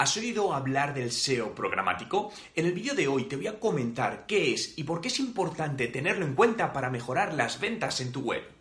¿Has oído hablar del SEO programático? En el vídeo de hoy te voy a comentar qué es y por qué es importante tenerlo en cuenta para mejorar las ventas en tu web.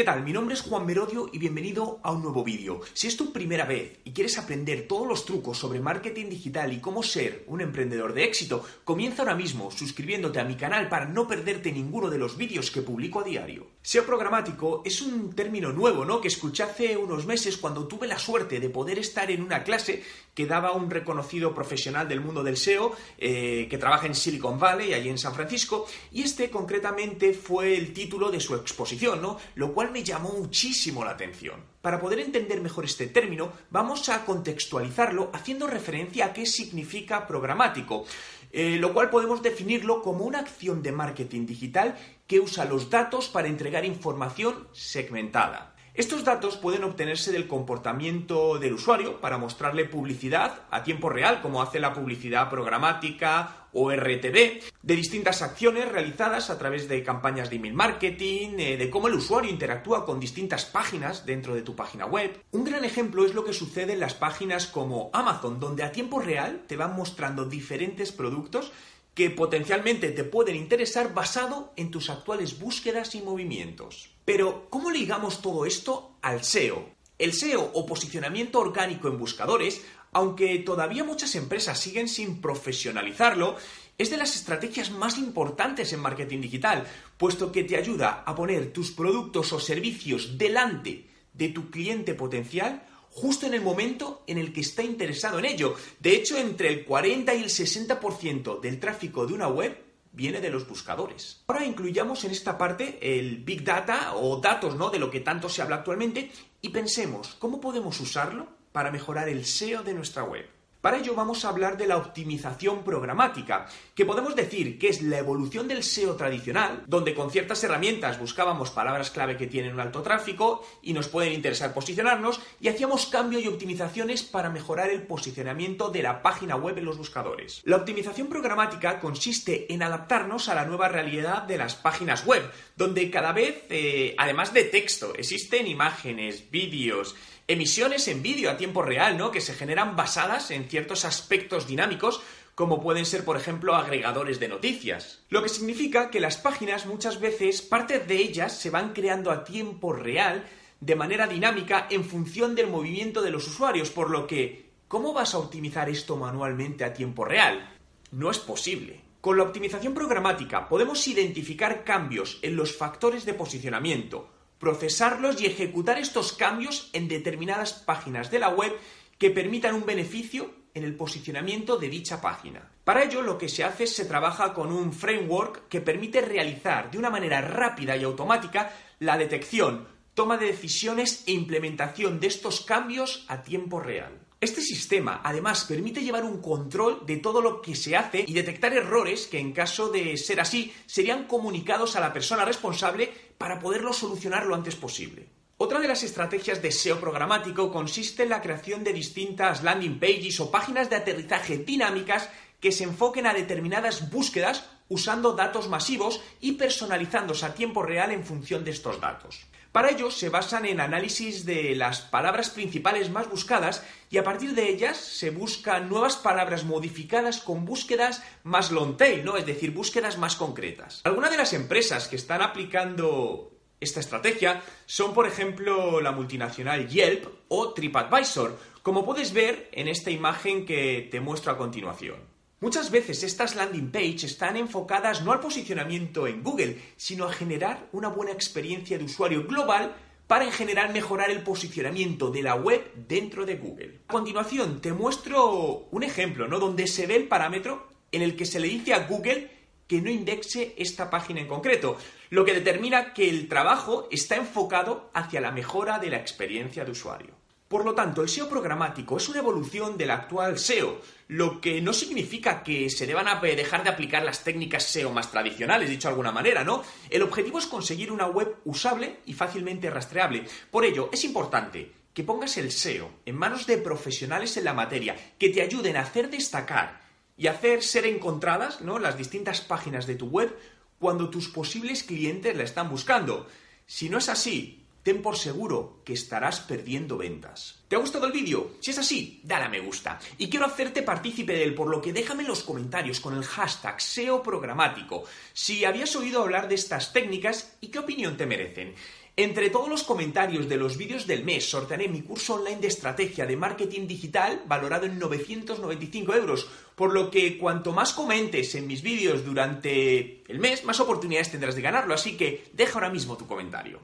¿Qué tal? Mi nombre es Juan Merodio y bienvenido a un nuevo vídeo. Si es tu primera vez y quieres aprender todos los trucos sobre marketing digital y cómo ser un emprendedor de éxito, comienza ahora mismo suscribiéndote a mi canal para no perderte ninguno de los vídeos que publico a diario. SEO programático es un término nuevo, ¿no? Que escuché hace unos meses cuando tuve la suerte de poder estar en una clase que daba un reconocido profesional del mundo del SEO eh, que trabaja en Silicon Valley, allí en San Francisco, y este concretamente fue el título de su exposición, ¿no? Lo cual me llamó muchísimo la atención. Para poder entender mejor este término, vamos a contextualizarlo haciendo referencia a qué significa programático, eh, lo cual podemos definirlo como una acción de marketing digital que usa los datos para entregar información segmentada. Estos datos pueden obtenerse del comportamiento del usuario para mostrarle publicidad a tiempo real, como hace la publicidad programática o RTV, de distintas acciones realizadas a través de campañas de email marketing, eh, de cómo el usuario interactúa con distintas páginas dentro de tu página web. Un gran ejemplo es lo que sucede en las páginas como Amazon, donde a tiempo real te van mostrando diferentes productos que potencialmente te pueden interesar basado en tus actuales búsquedas y movimientos. Pero, ¿cómo ligamos todo esto al SEO? El SEO o posicionamiento orgánico en buscadores, aunque todavía muchas empresas siguen sin profesionalizarlo, es de las estrategias más importantes en marketing digital, puesto que te ayuda a poner tus productos o servicios delante de tu cliente potencial justo en el momento en el que está interesado en ello. De hecho, entre el 40 y el 60% del tráfico de una web viene de los buscadores. Ahora incluyamos en esta parte el Big Data o datos, ¿no? De lo que tanto se habla actualmente y pensemos cómo podemos usarlo para mejorar el SEO de nuestra web. Para ello vamos a hablar de la optimización programática, que podemos decir que es la evolución del SEO tradicional, donde con ciertas herramientas buscábamos palabras clave que tienen un alto tráfico y nos pueden interesar posicionarnos y hacíamos cambio y optimizaciones para mejorar el posicionamiento de la página web en los buscadores. La optimización programática consiste en adaptarnos a la nueva realidad de las páginas web, donde cada vez, eh, además de texto, existen imágenes, vídeos, emisiones en vídeo a tiempo real, ¿no? Que se generan basadas en ciertos aspectos dinámicos como pueden ser, por ejemplo, agregadores de noticias. Lo que significa que las páginas muchas veces, parte de ellas se van creando a tiempo real, de manera dinámica, en función del movimiento de los usuarios, por lo que, ¿cómo vas a optimizar esto manualmente a tiempo real? No es posible. Con la optimización programática podemos identificar cambios en los factores de posicionamiento, procesarlos y ejecutar estos cambios en determinadas páginas de la web que permitan un beneficio en el posicionamiento de dicha página. Para ello lo que se hace es se trabaja con un framework que permite realizar de una manera rápida y automática la detección, toma de decisiones e implementación de estos cambios a tiempo real. Este sistema además permite llevar un control de todo lo que se hace y detectar errores que en caso de ser así serían comunicados a la persona responsable para poderlo solucionar lo antes posible. Otra de las estrategias de SEO programático consiste en la creación de distintas landing pages o páginas de aterrizaje dinámicas que se enfoquen a determinadas búsquedas usando datos masivos y personalizándose a tiempo real en función de estos datos. Para ello se basan en análisis de las palabras principales más buscadas y a partir de ellas se buscan nuevas palabras modificadas con búsquedas más long tail, ¿no? Es decir, búsquedas más concretas. Algunas de las empresas que están aplicando esta estrategia son, por ejemplo, la multinacional Yelp o TripAdvisor, como puedes ver en esta imagen que te muestro a continuación. Muchas veces estas landing page están enfocadas no al posicionamiento en Google, sino a generar una buena experiencia de usuario global para en general mejorar el posicionamiento de la web dentro de Google. A continuación te muestro un ejemplo, ¿no? Donde se ve el parámetro en el que se le dice a Google que no indexe esta página en concreto, lo que determina que el trabajo está enfocado hacia la mejora de la experiencia de usuario. Por lo tanto, el SEO programático es una evolución del actual SEO, lo que no significa que se deban dejar de aplicar las técnicas SEO más tradicionales, dicho de alguna manera, ¿no? El objetivo es conseguir una web usable y fácilmente rastreable. Por ello, es importante que pongas el SEO en manos de profesionales en la materia, que te ayuden a hacer destacar y hacer ser encontradas ¿no? las distintas páginas de tu web cuando tus posibles clientes la están buscando. Si no es así, ten por seguro que estarás perdiendo ventas. ¿Te ha gustado el vídeo? Si es así, dale a me gusta. Y quiero hacerte partícipe de él, por lo que déjame en los comentarios con el hashtag SEO programático si habías oído hablar de estas técnicas y qué opinión te merecen. Entre todos los comentarios de los vídeos del mes sortearé mi curso online de estrategia de marketing digital valorado en 995 euros, por lo que cuanto más comentes en mis vídeos durante el mes, más oportunidades tendrás de ganarlo, así que deja ahora mismo tu comentario.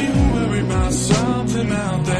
You worry about something out there